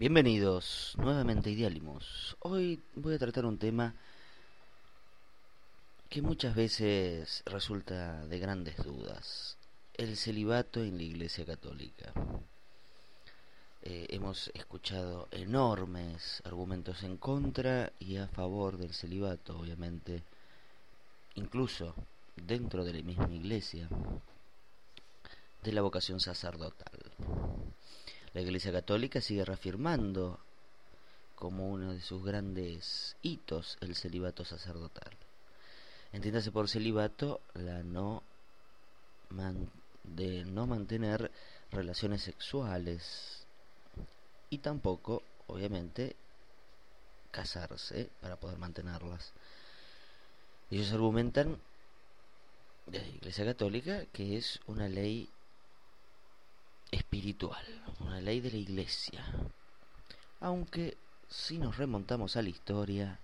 Bienvenidos nuevamente a Idealimos. Hoy voy a tratar un tema que muchas veces resulta de grandes dudas, el celibato en la Iglesia Católica. Eh, hemos escuchado enormes argumentos en contra y a favor del celibato, obviamente, incluso dentro de la misma Iglesia, de la vocación sacerdotal. La Iglesia Católica sigue reafirmando como uno de sus grandes hitos el celibato sacerdotal. Entiéndase por celibato la no de no mantener relaciones sexuales y tampoco, obviamente, casarse para poder mantenerlas. Ellos argumentan de la Iglesia Católica que es una ley espiritual, una ley de la iglesia. Aunque si nos remontamos a la historia,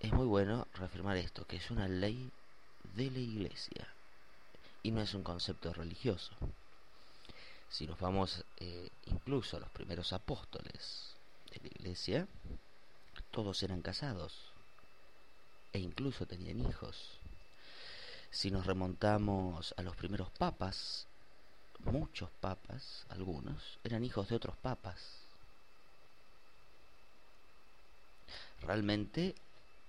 es muy bueno reafirmar esto, que es una ley de la iglesia y no es un concepto religioso. Si nos vamos eh, incluso a los primeros apóstoles de la iglesia, todos eran casados e incluso tenían hijos. Si nos remontamos a los primeros papas, muchos papas, algunos, eran hijos de otros papas. Realmente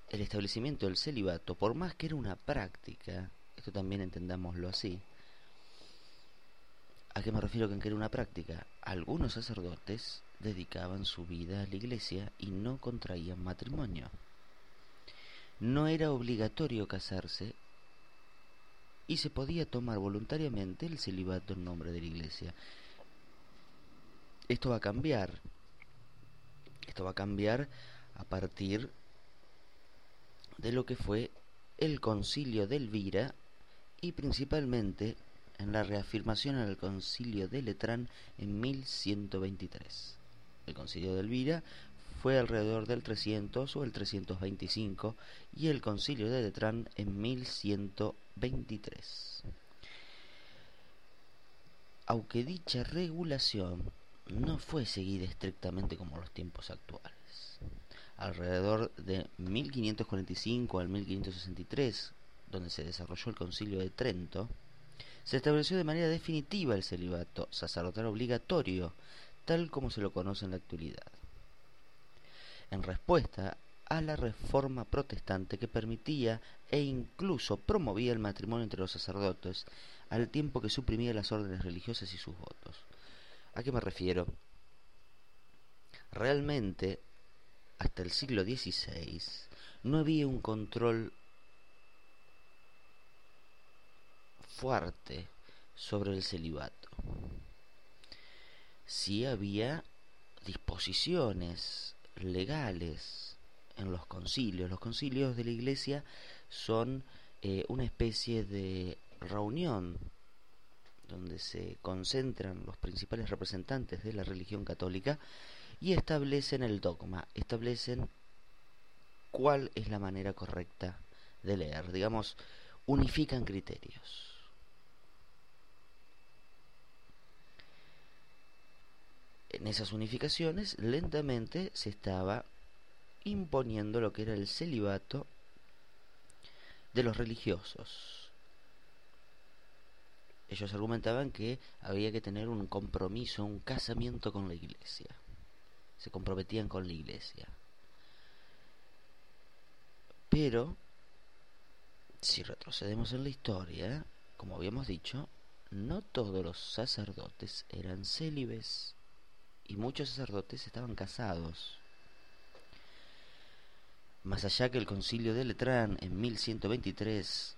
el establecimiento del celibato, por más que era una práctica, esto también entendámoslo así, ¿a qué me refiero con que era una práctica? Algunos sacerdotes dedicaban su vida a la iglesia y no contraían matrimonio. No era obligatorio casarse y se podía tomar voluntariamente el celibato en nombre de la iglesia. Esto va a cambiar. Esto va a cambiar a partir de lo que fue el concilio de Elvira y principalmente en la reafirmación el concilio de Letrán en 1123. El concilio de Elvira fue alrededor del 300 o el 325 y el concilio de Letrán en 1123. Aunque dicha regulación no fue seguida estrictamente como los tiempos actuales. Alrededor de 1545 al 1563, donde se desarrolló el concilio de Trento, se estableció de manera definitiva el celibato sacerdotal obligatorio, tal como se lo conoce en la actualidad en respuesta a la reforma protestante que permitía e incluso promovía el matrimonio entre los sacerdotes, al tiempo que suprimía las órdenes religiosas y sus votos. ¿A qué me refiero? Realmente, hasta el siglo XVI, no había un control fuerte sobre el celibato. Sí había disposiciones legales en los concilios. Los concilios de la iglesia son eh, una especie de reunión donde se concentran los principales representantes de la religión católica y establecen el dogma, establecen cuál es la manera correcta de leer, digamos, unifican criterios. En esas unificaciones lentamente se estaba imponiendo lo que era el celibato de los religiosos. Ellos argumentaban que había que tener un compromiso, un casamiento con la iglesia. Se comprometían con la iglesia. Pero, si retrocedemos en la historia, como habíamos dicho, no todos los sacerdotes eran célibes y muchos sacerdotes estaban casados. Más allá que el concilio de Letrán en 1123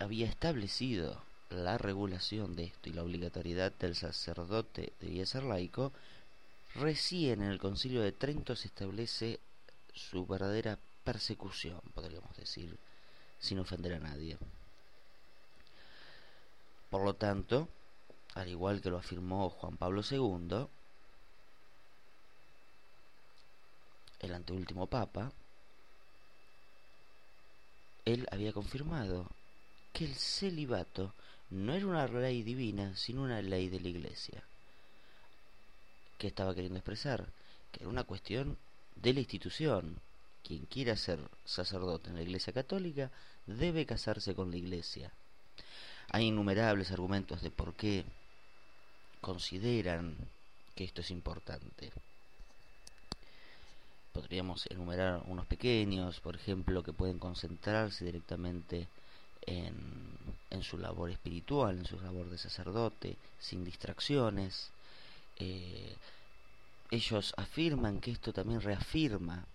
había establecido la regulación de esto y la obligatoriedad del sacerdote debía ser laico, Recién en el concilio de Trento se establece su verdadera persecución, podríamos decir, sin ofender a nadie. Por lo tanto, al igual que lo afirmó Juan Pablo II, el anteúltimo papa, él había confirmado que el celibato no era una ley divina, sino una ley de la iglesia. ¿Qué estaba queriendo expresar? Que era una cuestión de la institución. Quien quiera ser sacerdote en la iglesia católica debe casarse con la iglesia. Hay innumerables argumentos de por qué consideran que esto es importante. Podríamos enumerar unos pequeños, por ejemplo, que pueden concentrarse directamente en, su labor espiritual, en su labor de sacerdote, sin distracciones. Eh, ellos afirman que esto también reafirma,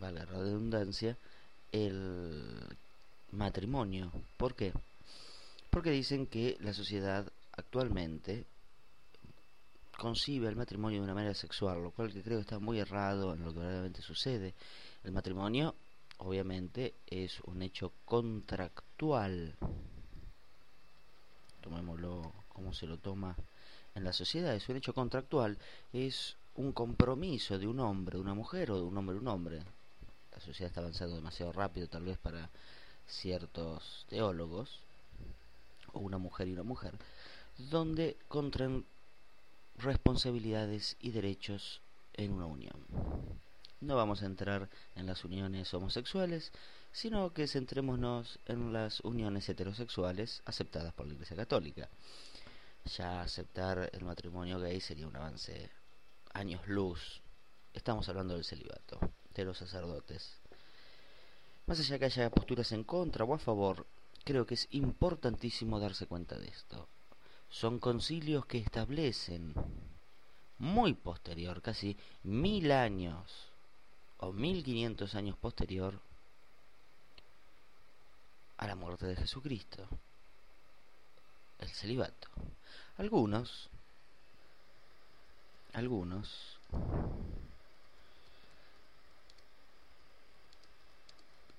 vale la redundancia, el matrimonio. ¿Por qué? Porque dicen que la sociedad actualmente concibe el matrimonio de una manera sexual, lo cual que creo está muy errado en lo que verdaderamente sucede. El matrimonio, obviamente, es un hecho contractual. Tomémoslo como se lo toma en la sociedad, es un hecho contractual, es un compromiso de un hombre, una mujer o de un hombre, un hombre. La sociedad está avanzando demasiado rápido tal vez para ciertos teólogos, o una mujer y una mujer, donde contraen responsabilidades y derechos en una unión. No vamos a entrar en las uniones homosexuales, sino que centrémonos en las uniones heterosexuales aceptadas por la Iglesia Católica. Ya aceptar el matrimonio gay sería un avance años luz. Estamos hablando del celibato, de los sacerdotes. Más allá que haya posturas en contra o a favor, creo que es importantísimo darse cuenta de esto. Son concilios que establecen, muy posterior, casi mil años o mil quinientos años posterior, a la muerte de Jesucristo, el celibato. Algunos algunos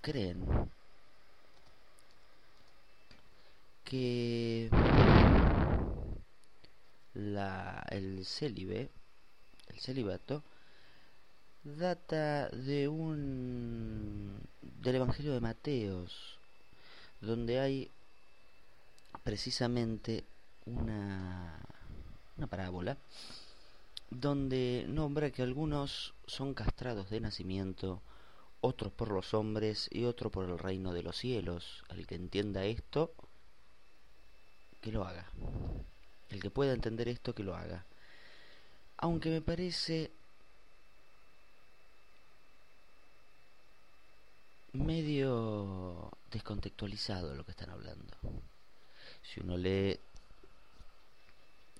creen que la, el célibe, el celibato, data de un del Evangelio de Mateos, donde hay precisamente una, una parábola donde nombra que algunos son castrados de nacimiento, otros por los hombres y otro por el reino de los cielos. El que entienda esto, que lo haga. El que pueda entender esto, que lo haga. Aunque me parece medio descontextualizado lo que están hablando. Si uno lee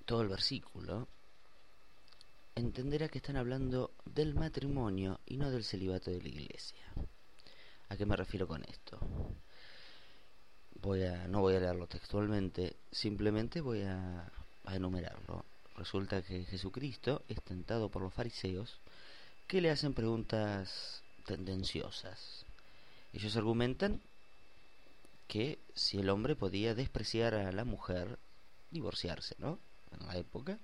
todo el versículo, entenderá que están hablando del matrimonio y no del celibato de la iglesia. ¿A qué me refiero con esto? Voy a, no voy a leerlo textualmente, simplemente voy a, enumerarlo. Resulta que Jesucristo es tentado por los fariseos que le hacen preguntas tendenciosas. Ellos argumentan que si el hombre podía despreciar a la mujer, divorciarse, ¿no? En la época,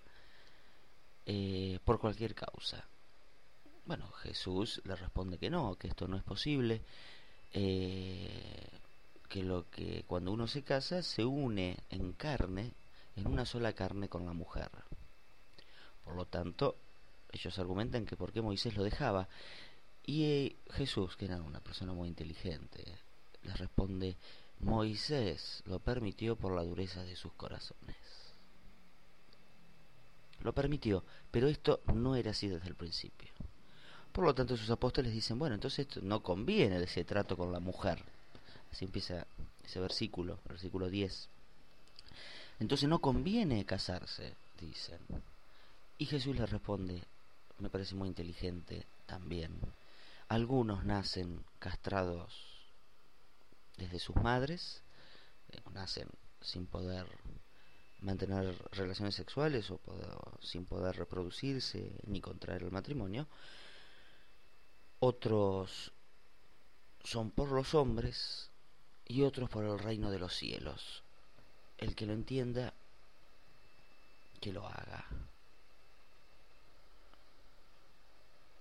eh, por cualquier causa. Bueno, Jesús le responde que no, que esto no es posible, eh, que lo que cuando uno se casa se une en carne, en una sola carne con la mujer. Por lo tanto, ellos argumentan que por qué Moisés lo dejaba. Y eh, Jesús, que era una persona muy inteligente, les responde, Moisés lo permitió por la dureza de sus corazones lo permitió, pero esto no era así desde el principio. Por lo tanto, sus apóstoles dicen, bueno, entonces no conviene ese trato con la mujer. Así empieza ese versículo, versículo 10. Entonces no conviene casarse, dicen. Y Jesús les responde, me parece muy inteligente también. Algunos nacen castrados desde sus madres, eh, nacen sin poder mantener relaciones sexuales o sin poder reproducirse ni contraer el matrimonio. Otros son por los hombres y otros por el reino de los cielos. El que lo entienda, que lo haga.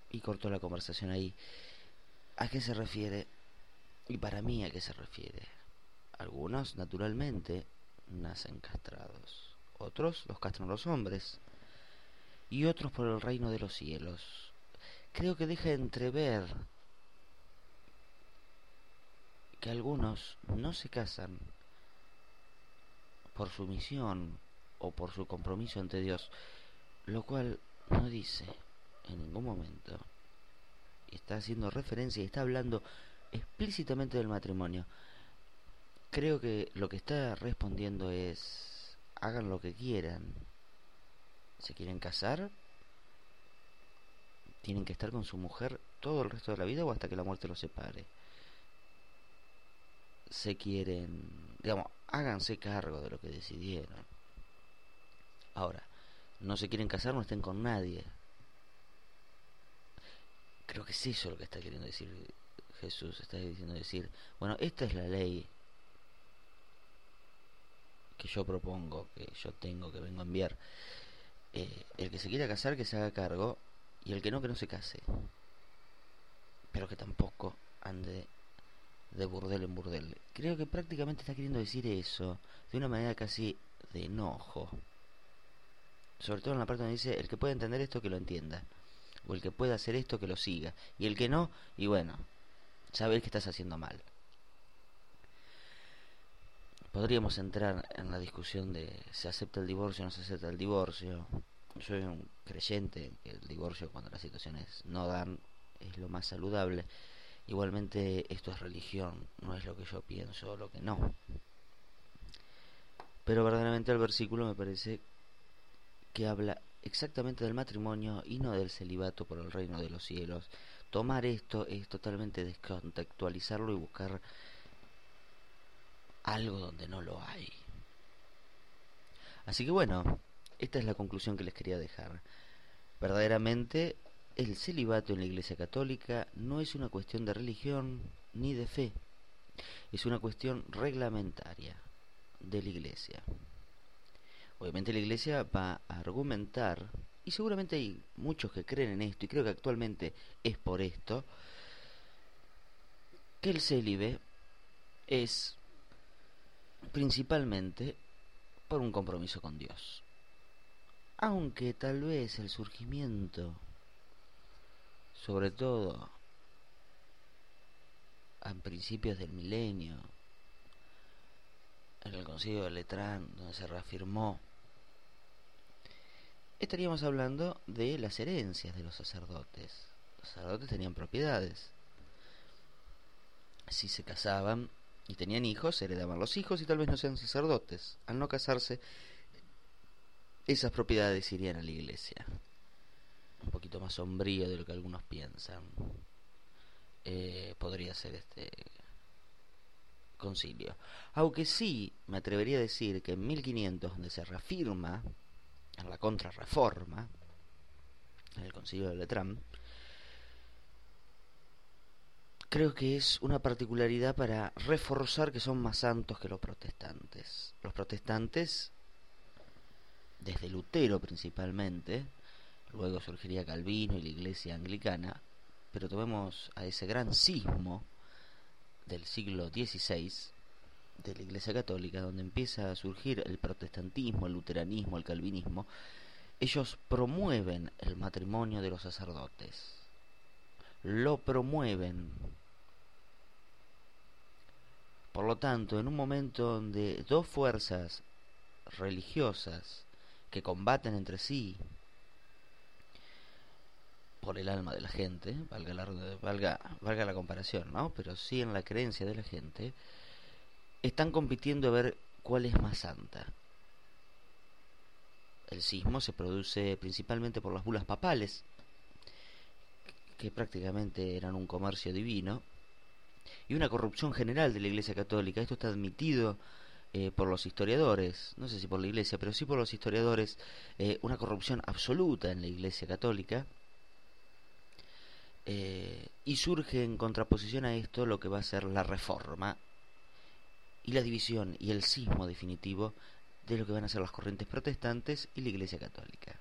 Y cortó la conversación ahí. ¿A qué se refiere? Y para mí, ¿a qué se refiere? Algunos, naturalmente, nacen castrados. Otros los castran los hombres. Y otros por el reino de los cielos. Creo que deja entrever que algunos no se casan por su misión o por su compromiso ante Dios, lo cual no dice en ningún momento, está haciendo referencia y está hablando explícitamente del matrimonio. Creo que lo que está respondiendo es, hagan lo que quieran. ¿Se quieren casar? ¿Tienen que estar con su mujer todo el resto de la vida o hasta que la muerte los separe? Se quieren, digamos, háganse cargo de lo que decidieron. Ahora, no se quieren casar, no estén con nadie. Creo que es eso lo que está queriendo decir Jesús. Está diciendo decir, bueno, esta es la ley que yo propongo, que yo tengo, que vengo a enviar. Eh, el que se quiera casar, que se haga cargo, y el que no, que no se case. Pero que tampoco ande de burdel en burdel. Creo que prácticamente está queriendo decir eso de una manera casi de enojo. Sobre todo en la parte donde dice, el que pueda entender esto que lo entienda. O el que pueda hacer esto que lo siga. Y el que no, y bueno, sabes que estás haciendo mal. Podríamos entrar en la discusión de se acepta el divorcio o no se acepta el divorcio. Soy un creyente que el divorcio cuando las situaciones no dan es lo más saludable. Igualmente esto es religión, no es lo que yo pienso o lo que no. Pero verdaderamente el versículo me parece que habla exactamente del matrimonio y no del celibato por el reino de los cielos. Tomar esto es totalmente descontextualizarlo y buscar algo donde no lo hay. Así que bueno, esta es la conclusión que les quería dejar. Verdaderamente el celibato en la Iglesia Católica no es una cuestión de religión ni de fe, es una cuestión reglamentaria de la Iglesia. Obviamente la Iglesia va a argumentar, y seguramente hay muchos que creen en esto, y creo que actualmente es por esto, que el célibe es principalmente por un compromiso con Dios. Aunque tal vez el surgimiento sobre todo a principios del milenio, en el Concilio de Letrán, donde se reafirmó, estaríamos hablando de las herencias de los sacerdotes. Los sacerdotes tenían propiedades. Si se casaban y tenían hijos, heredaban los hijos y tal vez no sean sacerdotes. Al no casarse, esas propiedades irían a la iglesia un poquito más sombrío de lo que algunos piensan. Eh, podría ser este concilio. Aunque sí me atrevería a decir que en 1500, donde se reafirma en la contrarreforma, en el concilio de Letrán, creo que es una particularidad para reforzar que son más santos que los protestantes. Los protestantes, desde Lutero principalmente, luego surgiría Calvino y la iglesia anglicana, pero tomemos a ese gran sismo del siglo XVI de la iglesia católica, donde empieza a surgir el protestantismo, el luteranismo, el calvinismo, ellos promueven el matrimonio de los sacerdotes, lo promueven. Por lo tanto, en un momento donde dos fuerzas religiosas que combaten entre sí por el alma de la gente, valga la, valga, valga la comparación, ¿no? Pero sí en la creencia de la gente, están compitiendo a ver cuál es más santa. El sismo se produce principalmente por las bulas papales, que prácticamente eran un comercio divino, y una corrupción general de la Iglesia Católica. Esto está admitido eh, por los historiadores, no sé si por la iglesia, pero sí por los historiadores, eh, una corrupción absoluta en la iglesia católica. Eh, y surge en contraposición a esto lo que va a ser la reforma y la división y el sismo definitivo de lo que van a ser las corrientes protestantes y la iglesia católica.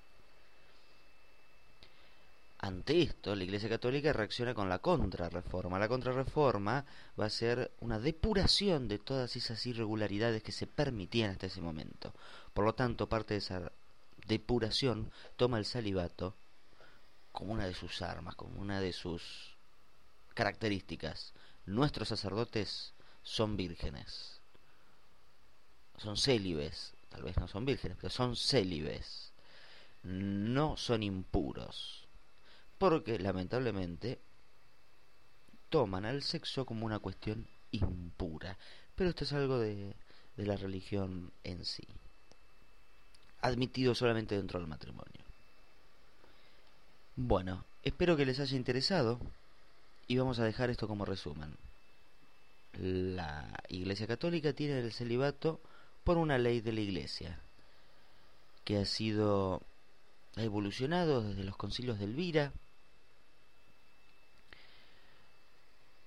Ante esto, la Iglesia Católica reacciona con la contrarreforma. La contrarreforma va a ser una depuración de todas esas irregularidades que se permitían hasta ese momento. Por lo tanto, parte de esa depuración toma el salivato como una de sus armas, como una de sus características. Nuestros sacerdotes son vírgenes, son célibes, tal vez no son vírgenes, pero son célibes, no son impuros porque lamentablemente toman al sexo como una cuestión impura. Pero esto es algo de, de la religión en sí, admitido solamente dentro del matrimonio. Bueno, espero que les haya interesado y vamos a dejar esto como resumen. La Iglesia Católica tiene el celibato por una ley de la Iglesia que ha sido ha evolucionado desde los concilios de Elvira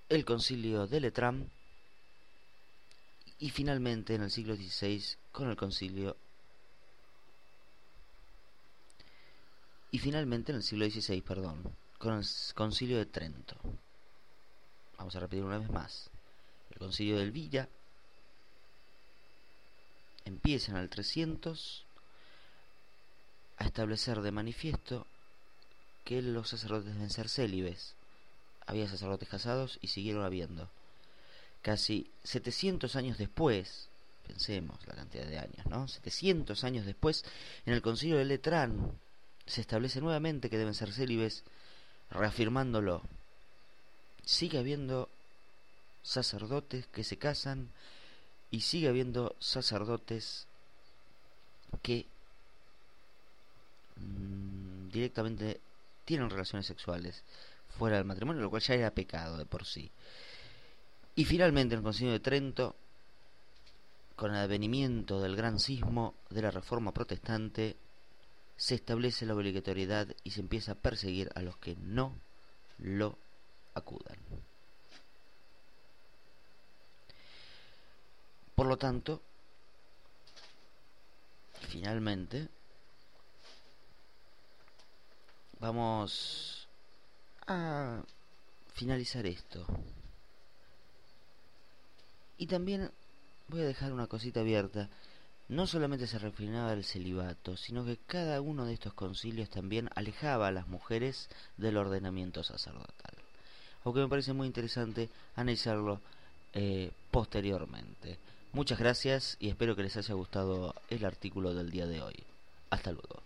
el concilio de Letrán y finalmente en el siglo XVI con el concilio y finalmente en el siglo XVI, perdón, con el concilio de Trento. Vamos a repetir una vez más. El concilio de Elvira empieza en el 300 a establecer de manifiesto que los sacerdotes deben ser célibes había sacerdotes casados y siguieron habiendo. Casi 700 años después, pensemos la cantidad de años, ¿no? 700 años después, en el concilio de Letrán se establece nuevamente que deben ser célibes, reafirmándolo. Sigue habiendo sacerdotes que se casan y sigue habiendo sacerdotes que mm, directamente tienen relaciones sexuales fuera del matrimonio, lo cual ya era pecado de por sí. Y finalmente en el Concilio de Trento, con el advenimiento del gran sismo de la Reforma Protestante, se establece la obligatoriedad y se empieza a perseguir a los que no lo acudan. Por lo tanto, finalmente, vamos a finalizar esto. Y también voy a dejar una cosita abierta. No solamente se refinaba el celibato, sino que cada uno de estos concilios también alejaba a las mujeres del ordenamiento sacerdotal. Aunque me parece muy interesante analizarlo eh, posteriormente. Muchas gracias y espero que les haya gustado el artículo del día de hoy. Hasta luego.